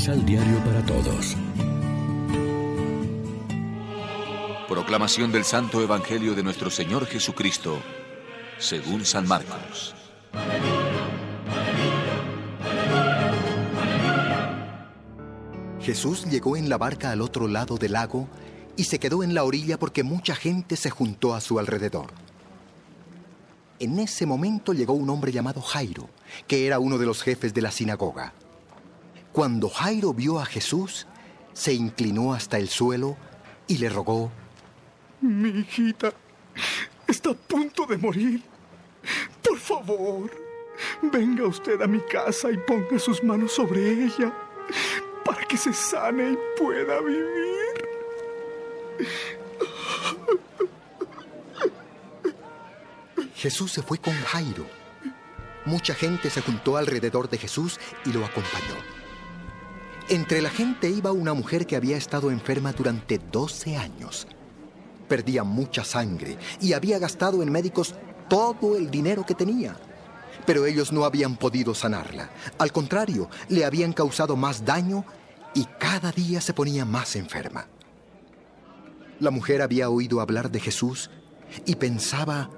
Misal Diario para Todos. Proclamación del Santo Evangelio de nuestro Señor Jesucristo, según San Marcos. Jesús llegó en la barca al otro lado del lago y se quedó en la orilla porque mucha gente se juntó a su alrededor. En ese momento llegó un hombre llamado Jairo, que era uno de los jefes de la sinagoga. Cuando Jairo vio a Jesús, se inclinó hasta el suelo y le rogó, Mi hijita está a punto de morir. Por favor, venga usted a mi casa y ponga sus manos sobre ella para que se sane y pueda vivir. Jesús se fue con Jairo. Mucha gente se juntó alrededor de Jesús y lo acompañó. Entre la gente iba una mujer que había estado enferma durante 12 años. Perdía mucha sangre y había gastado en médicos todo el dinero que tenía. Pero ellos no habían podido sanarla. Al contrario, le habían causado más daño y cada día se ponía más enferma. La mujer había oído hablar de Jesús y pensaba,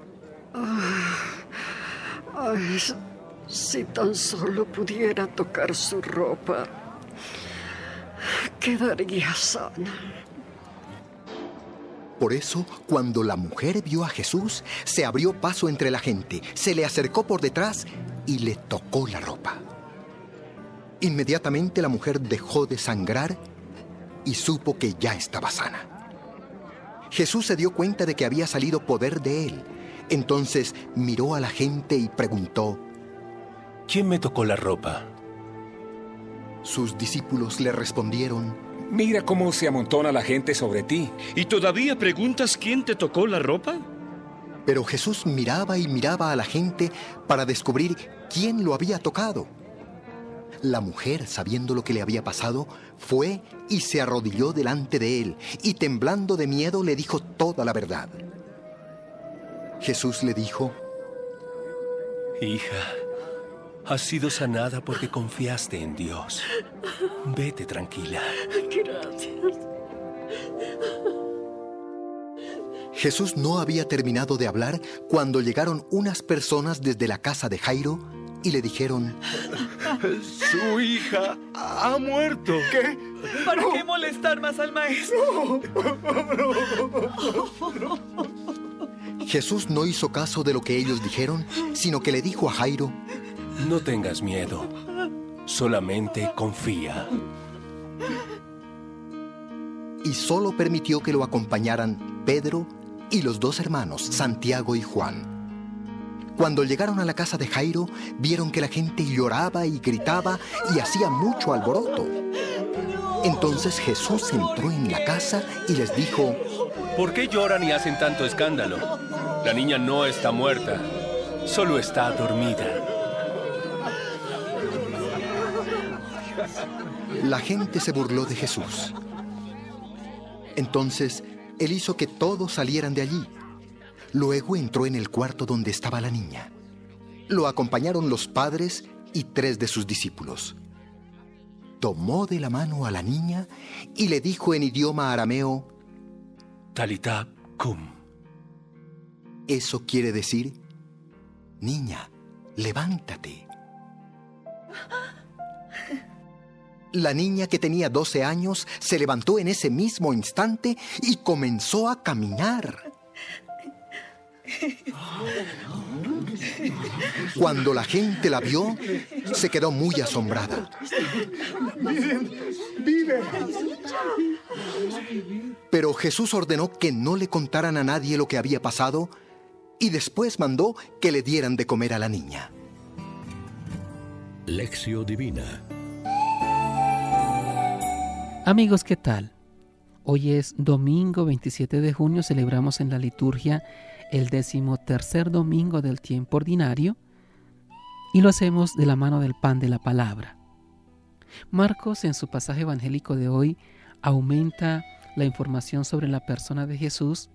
Ay, si tan solo pudiera tocar su ropa, quedaría sana. Por eso, cuando la mujer vio a Jesús, se abrió paso entre la gente, se le acercó por detrás y le tocó la ropa. Inmediatamente la mujer dejó de sangrar y supo que ya estaba sana. Jesús se dio cuenta de que había salido poder de él. Entonces miró a la gente y preguntó, ¿Quién me tocó la ropa? Sus discípulos le respondieron, Mira cómo se amontona la gente sobre ti. ¿Y todavía preguntas quién te tocó la ropa? Pero Jesús miraba y miraba a la gente para descubrir quién lo había tocado. La mujer, sabiendo lo que le había pasado, fue y se arrodilló delante de él y temblando de miedo le dijo toda la verdad. Jesús le dijo, Hija, has sido sanada porque confiaste en Dios. Vete tranquila. Gracias. Jesús no había terminado de hablar cuando llegaron unas personas desde la casa de Jairo y le dijeron, Su hija ha muerto. ¿Qué? ¿Para qué molestar más al maestro? Jesús no hizo caso de lo que ellos dijeron, sino que le dijo a Jairo, No tengas miedo, solamente confía. y solo permitió que lo acompañaran Pedro y los dos hermanos, Santiago y Juan. Cuando llegaron a la casa de Jairo, vieron que la gente lloraba y gritaba y hacía mucho alboroto. Entonces Jesús entró en la casa y les dijo, ¿Por qué lloran y hacen tanto escándalo? La niña no está muerta, solo está dormida. La gente se burló de Jesús. Entonces, él hizo que todos salieran de allí. Luego entró en el cuarto donde estaba la niña. Lo acompañaron los padres y tres de sus discípulos. Tomó de la mano a la niña y le dijo en idioma arameo, Talita cum. eso quiere decir, niña, levántate. La niña que tenía 12 años se levantó en ese mismo instante y comenzó a caminar. Cuando la gente la vio, se quedó muy asombrada. Miren, vive. Pero Jesús ordenó que no le contaran a nadie lo que había pasado y después mandó que le dieran de comer a la niña. Lección Divina. Amigos, ¿qué tal? Hoy es domingo 27 de junio, celebramos en la liturgia el decimotercer domingo del tiempo ordinario y lo hacemos de la mano del pan de la palabra. Marcos en su pasaje evangélico de hoy aumenta la información sobre la persona de Jesús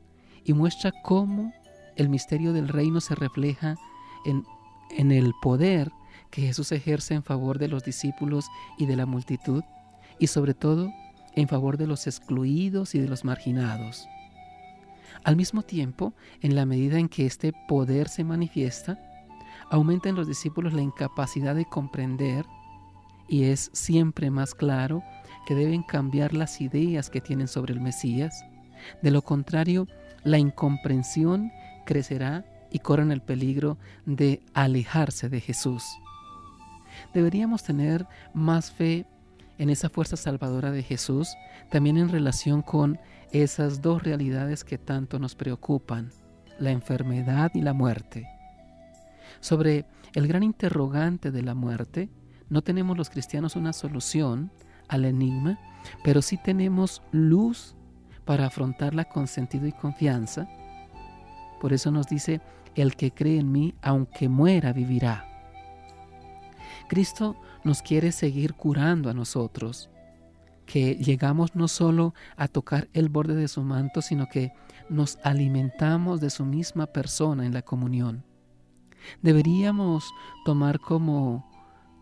y muestra cómo el misterio del reino se refleja en, en el poder que Jesús ejerce en favor de los discípulos y de la multitud y sobre todo en favor de los excluidos y de los marginados. Al mismo tiempo, en la medida en que este poder se manifiesta, aumenta en los discípulos la incapacidad de comprender y es siempre más claro que deben cambiar las ideas que tienen sobre el Mesías. De lo contrario, la incomprensión crecerá y corren el peligro de alejarse de Jesús. Deberíamos tener más fe en esa fuerza salvadora de Jesús, también en relación con esas dos realidades que tanto nos preocupan, la enfermedad y la muerte. Sobre el gran interrogante de la muerte, no tenemos los cristianos una solución al enigma, pero sí tenemos luz para afrontarla con sentido y confianza. Por eso nos dice, el que cree en mí, aunque muera, vivirá. Cristo nos quiere seguir curando a nosotros, que llegamos no solo a tocar el borde de su manto, sino que nos alimentamos de su misma persona en la comunión. Deberíamos tomar como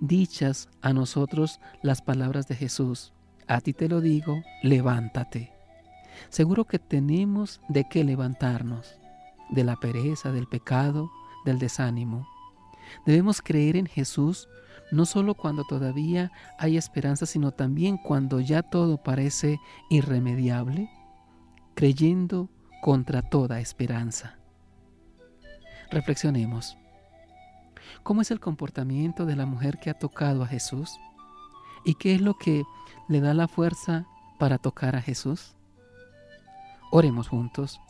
dichas a nosotros las palabras de Jesús. A ti te lo digo, levántate. Seguro que tenemos de qué levantarnos, de la pereza, del pecado, del desánimo. Debemos creer en Jesús no solo cuando todavía hay esperanza, sino también cuando ya todo parece irremediable, creyendo contra toda esperanza. Reflexionemos. ¿Cómo es el comportamiento de la mujer que ha tocado a Jesús? ¿Y qué es lo que le da la fuerza para tocar a Jesús? Oremos juntos.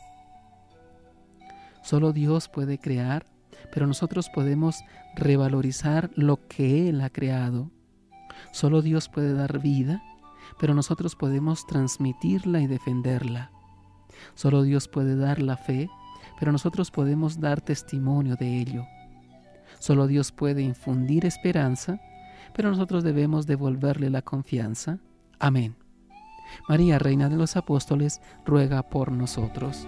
Solo Dios puede crear, pero nosotros podemos revalorizar lo que Él ha creado. Solo Dios puede dar vida, pero nosotros podemos transmitirla y defenderla. Solo Dios puede dar la fe, pero nosotros podemos dar testimonio de ello. Solo Dios puede infundir esperanza, pero nosotros debemos devolverle la confianza. Amén. María, Reina de los Apóstoles, ruega por nosotros.